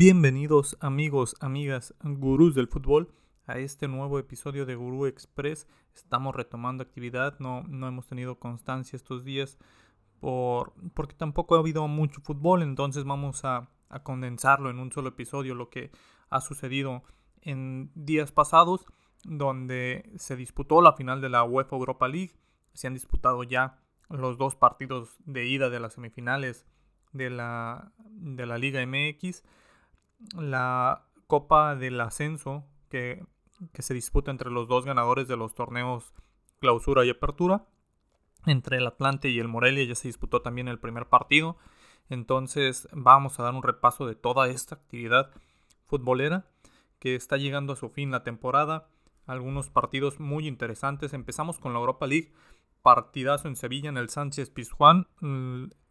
Bienvenidos amigos, amigas, gurús del fútbol a este nuevo episodio de Gurú Express. Estamos retomando actividad, no, no hemos tenido constancia estos días por, porque tampoco ha habido mucho fútbol, entonces vamos a, a condensarlo en un solo episodio, lo que ha sucedido en días pasados, donde se disputó la final de la UEFA Europa League, se han disputado ya los dos partidos de ida de las semifinales de la, de la Liga MX la Copa del Ascenso que, se disputa entre los dos ganadores de los torneos Clausura y Apertura. Entre el Atlante y el Morelia ya se disputó también el primer partido. Entonces vamos a dar un repaso de toda esta actividad futbolera que está llegando a su fin la temporada. Algunos partidos muy interesantes. Empezamos con la Europa League. Partidazo en Sevilla en el Sánchez Pizjuán.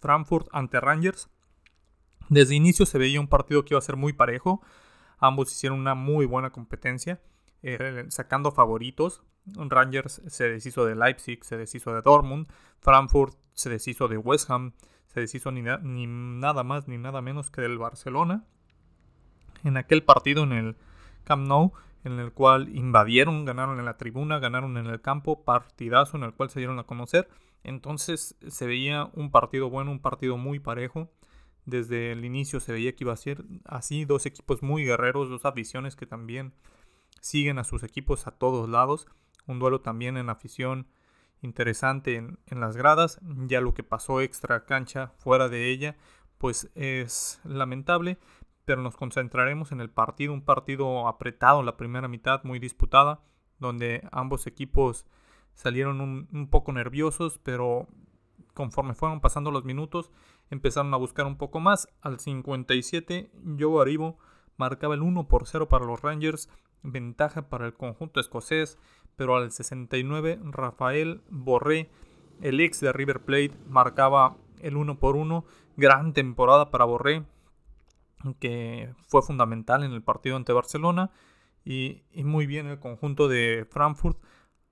Frankfurt ante Rangers. Desde inicio se veía un partido que iba a ser muy parejo. Ambos hicieron una muy buena competencia, eh, sacando favoritos. Rangers se deshizo de Leipzig, se deshizo de Dortmund. Frankfurt se deshizo de West Ham, se deshizo ni, ni nada más ni nada menos que del Barcelona. En aquel partido en el Camp Nou, en el cual invadieron, ganaron en la tribuna, ganaron en el campo, partidazo en el cual se dieron a conocer. Entonces se veía un partido bueno, un partido muy parejo. Desde el inicio se veía que iba a ser así, dos equipos muy guerreros, dos aficiones que también siguen a sus equipos a todos lados. Un duelo también en afición interesante en, las gradas. Ya lo que pasó extra cancha fuera de ella, pues es lamentable. Pero nos concentraremos en el partido, un partido apretado en la primera mitad, muy disputada, donde ambos equipos salieron un, un poco nerviosos, pero conforme fueron pasando los minutos, empezaron a buscar un poco más. Al 57, Joe Aribo marcaba el 1 por 0 para los Rangers, ventaja para el conjunto escocés, pero al 69, Rafael Borré, el ex de River Plate, marcaba el 1 por 1. Gran temporada para Borré, que fue fundamental en el partido ante Barcelona. Y, y muy bien el conjunto de Frankfurt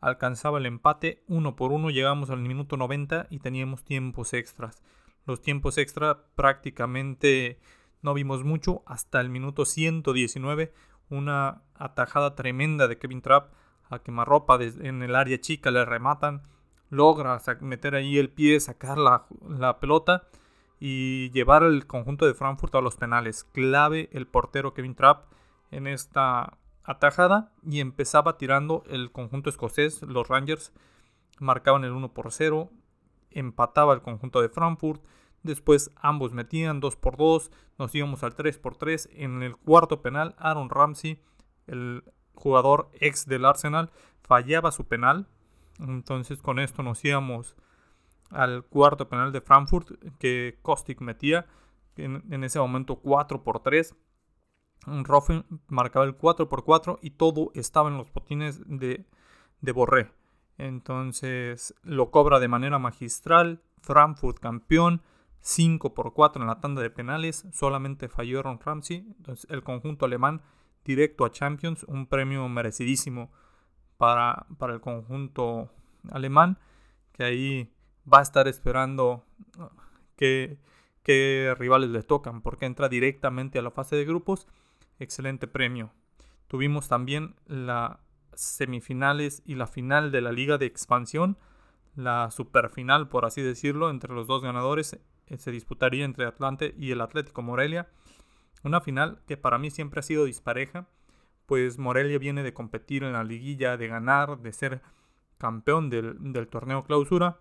alcanzaba el empate uno por uno, llegamos al minuto 90 y teníamos tiempos extras. Los tiempos extra prácticamente no vimos mucho hasta el minuto 119, una atajada tremenda de Kevin Trapp a quemarropa en el área chica, le rematan, logra meter ahí el pie, sacar la, pelota y llevar el conjunto de Frankfurt a los penales. Clave el portero Kevin Trapp en esta atajada y empezaba tirando el conjunto escocés. Los Rangers marcaban el 1 por 0, empataba el conjunto de Frankfurt. Después ambos metían 2 por 2, nos íbamos al 3 por 3. En el cuarto penal, Aaron Ramsey, el jugador ex del Arsenal, fallaba su penal. Entonces con esto nos íbamos al cuarto penal de Frankfurt que Kostic metía. En, ese momento 4 por 3. Roffen marcaba el 4 por 4 y todo estaba en los botines de, de Borré. Entonces lo cobra de manera magistral. Frankfurt campeón. 5 por 4 en la tanda de penales. Solamente falló Ron Ramsey. Entonces el conjunto alemán directo a Champions. Un premio merecidísimo para, para el conjunto alemán. Que ahí va a estar esperando que, que rivales le tocan. Porque entra directamente a la fase de grupos excelente premio. Tuvimos también las semifinales y la final de la Liga de Expansión, la superfinal, por así decirlo, entre los dos ganadores. Eh, se disputaría entre Atlante y el Atlético Morelia. Una final que para mí siempre ha sido dispareja, pues Morelia viene de competir en la liguilla, de ganar, de ser campeón del, del torneo clausura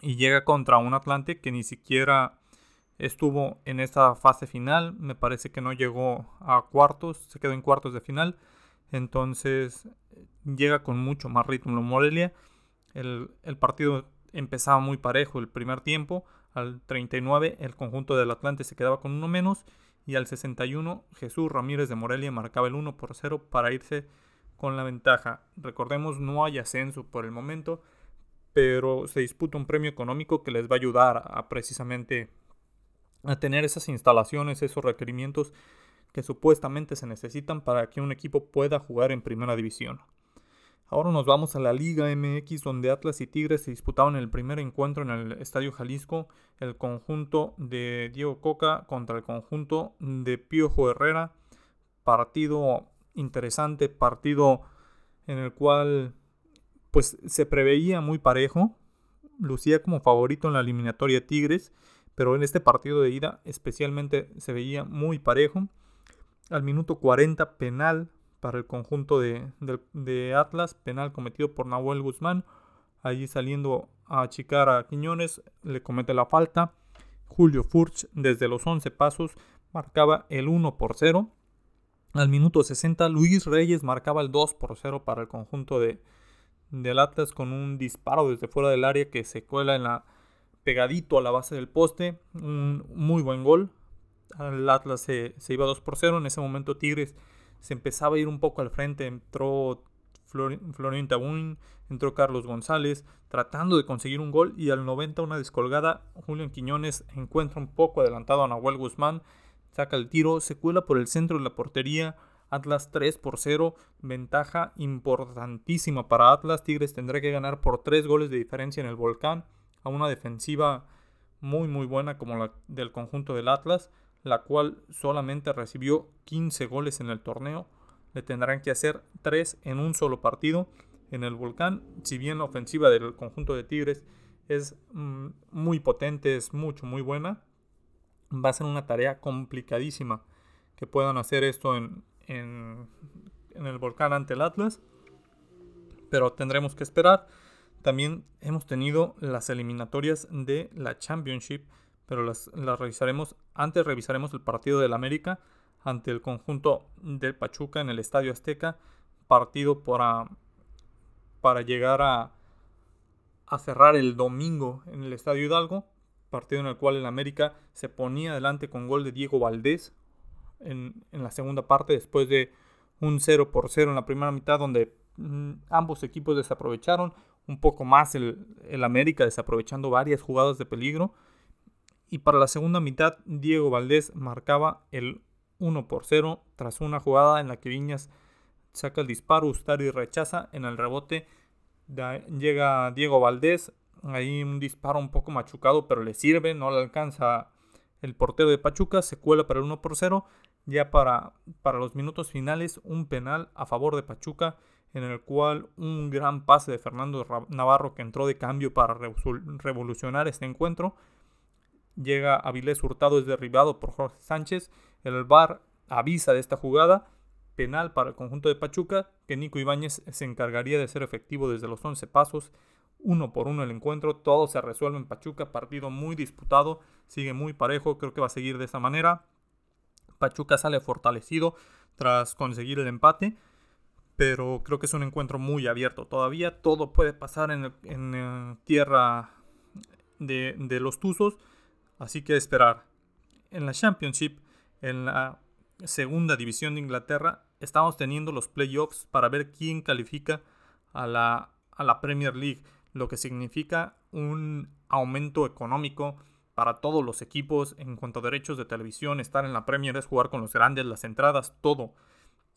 y llega contra un Atlante que ni siquiera estuvo en esta fase final, me parece que no llegó a cuartos, se quedó en cuartos de final, entonces llega con mucho más ritmo Morelia. El, el partido empezaba muy parejo el primer tiempo, al 39 el conjunto del Atlante se quedaba con uno menos y al 61 Jesús Ramírez de Morelia marcaba el 1 por 0 para irse con la ventaja. Recordemos, no hay ascenso por el momento, pero se disputa un premio económico que les va a ayudar a precisamente a tener esas instalaciones, esos requerimientos que supuestamente se necesitan para que un equipo pueda jugar en primera división. Ahora nos vamos a la Liga MX donde Atlas y Tigres se disputaban el primer encuentro en el Estadio Jalisco, el conjunto de Diego Coca contra el conjunto de Piojo Herrera. Partido interesante, partido en el cual pues se preveía muy parejo, lucía como favorito en la eliminatoria Tigres, pero en este partido de ida especialmente se veía muy parejo. Al minuto 40 penal para el conjunto de, Atlas, penal cometido por Nahuel Guzmán, allí saliendo a achicar a Quiñones, le comete la falta. Julio Furch desde los 11 pasos marcaba el 1 por 0. Al minuto 60 Luis Reyes marcaba el 2 por 0 para el conjunto de, del Atlas con un disparo desde fuera del área que se cuela en la pegadito a la base del poste. Un muy buen gol. El Atlas se, iba 2 por 0. En ese momento Tigres se empezaba a ir un poco al frente. Entró Florín Tabuin, entró Carlos González tratando de conseguir un gol y al 90 una descolgada. Julián Quiñones encuentra un poco adelantado a Nahuel Guzmán. Saca el tiro, se cuela por el centro de la portería Atlas 3 por 0, ventaja importantísima para Atlas. Tigres tendrá que ganar por 3 goles de diferencia en el volcán a una defensiva muy muy buena como la del conjunto del Atlas, la cual solamente recibió 15 goles en el torneo. Le tendrán que hacer 3 en un solo partido en el volcán. Si bien la ofensiva del conjunto de Tigres es mm, muy potente, es mucho, muy buena, va a ser una tarea complicadísima que puedan hacer esto en, en, el volcán ante el Atlas. Pero tendremos que esperar. También hemos tenido las eliminatorias de la Championship, pero las, las, revisaremos. Antes revisaremos el partido del América ante el conjunto del Pachuca en el Estadio Azteca. Partido para, para llegar a, a cerrar el domingo en el Estadio Hidalgo. Partido en el cual el América se ponía adelante con gol de Diego Valdés, en, la segunda parte después de un 0 por 0 en la primera mitad donde mm, ambos equipos desaprovecharon un poco más el, el, América desaprovechando varias jugadas de peligro. Y para la segunda mitad Diego Valdés marcaba el 1 por 0 tras una jugada en la que Viñas saca el disparo, Ustari rechaza en el rebote llega Diego Valdés ahí un disparo un poco machucado pero le sirve, no le alcanza el portero de Pachuca, se cuela para el 1 por 0 ya para, para los minutos finales un penal a favor de Pachuca en el cual un gran pase de Fernando Navarro que entró de cambio para revolucionar este encuentro. Llega Avilés Hurtado, es derribado por Jorge Sánchez. El VAR avisa de esta jugada. Penal para el conjunto de Pachuca, que Nico Ibáñez se encargaría de ser efectivo desde los 11 pasos. Uno por uno el encuentro, todo se resuelve en Pachuca, partido muy disputado, sigue muy parejo, creo que va a seguir de esa manera. Pachuca sale fortalecido tras conseguir el empate, pero creo que es un encuentro muy abierto. Todavía todo puede pasar en, eh, tierra de, de, los Tuzos, así que esperar. En la Championship, en la segunda división de Inglaterra, estamos teniendo los playoffs para ver quién califica a la, a la Premier League, lo que significa un aumento económico para todos los equipos en cuanto a derechos de televisión, estar en la Premier es jugar con los grandes, las entradas, todo.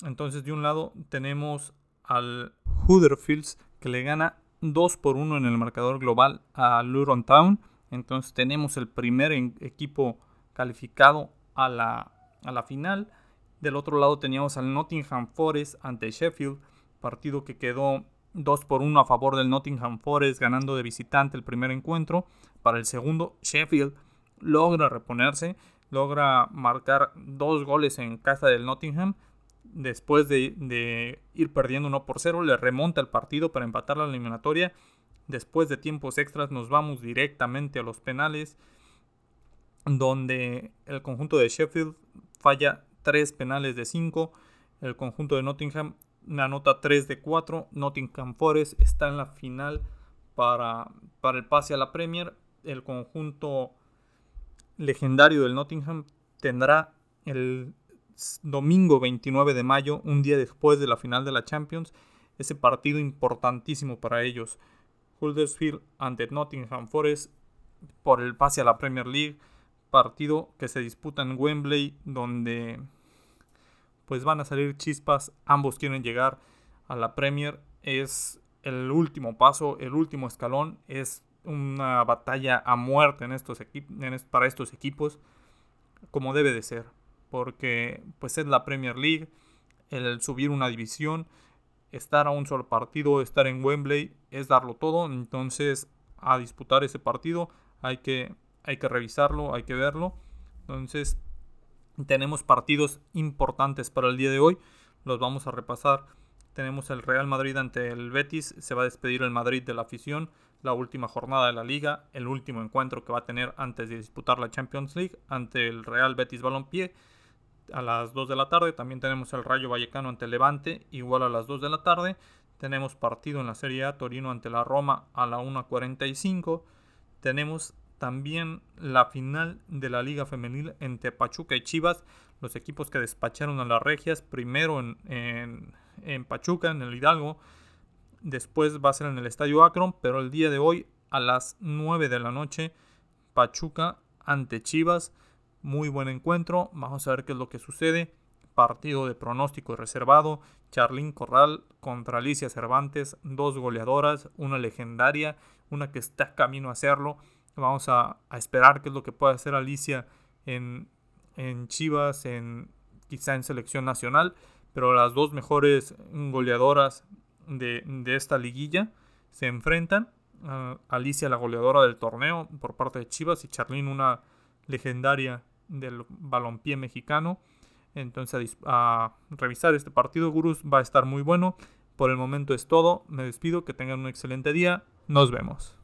Entonces de un lado tenemos al Huddersfield que le gana 2 por 1 en el marcador global a Luton Town. Entonces tenemos el primer equipo calificado a la, a la final. Del otro lado teníamos al Nottingham Forest ante Sheffield, partido que quedó 2 por 1 a favor del Nottingham Forest, ganando de visitante el primer encuentro. Para el segundo, Sheffield logra reponerse, logra marcar dos goles en casa del Nottingham. Después de, ir perdiendo 1 por 0, le remonta el partido para empatar la eliminatoria. Después de tiempos extras nos vamos directamente a los penales, donde el conjunto de Sheffield falla 3 penales de 5. El conjunto de Nottingham una nota 3 de 4. Nottingham Forest está en la final para, para el pase a la Premier. El conjunto legendario del Nottingham tendrá el domingo 29 de mayo, un día después de la final de la Champions, ese partido importantísimo para ellos. Huddersfield ante Nottingham Forest por el pase a la Premier League, partido que se disputa en Wembley, donde pues van a salir chispas, ambos quieren llegar a la Premier, es el último paso, el último escalón. Es una batalla a muerte en estos para estos equipos, como debe de ser. Porque pues es la Premier League, el subir una división, estar a un solo partido, estar en Wembley, es darlo todo. Entonces, a disputar ese partido hay que, hay que revisarlo, hay que verlo. Entonces, tenemos partidos importantes para el día de hoy. Los vamos a repasar. Tenemos el Real Madrid ante el Betis. Se va a despedir el Madrid de la afición. La última jornada de la liga. El último encuentro que va a tener antes de disputar la Champions League ante el Real Betis Balompié. A las 2 de la tarde también tenemos el Rayo Vallecano ante Levante. Igual a las 2 de la tarde. Tenemos partido en la Serie A Torino ante la Roma a la 1.45. Tenemos también la final de la Liga Femenil entre Pachuca y Chivas, los equipos que despacharon a las Regias, primero en, en, Pachuca, en el Hidalgo, después va a ser en el Estadio Akron, pero el día de hoy a las 9 de la noche, Pachuca ante Chivas, muy buen encuentro, vamos a ver qué es lo que sucede, partido de pronóstico reservado, Charlín Corral contra Alicia Cervantes, dos goleadoras, una legendaria, una que está camino a hacerlo, Vamos a, esperar qué es lo que puede hacer Alicia en, Chivas, en, quizá en selección nacional. Pero las dos mejores goleadoras de, esta liguilla se enfrentan. Alicia, la goleadora del torneo por parte de Chivas, y Charlene, una legendaria del balompié mexicano. Entonces, a, revisar este partido, Gurús, va a estar muy bueno. Por el momento es todo. Me despido. Que tengan un excelente día. Nos vemos.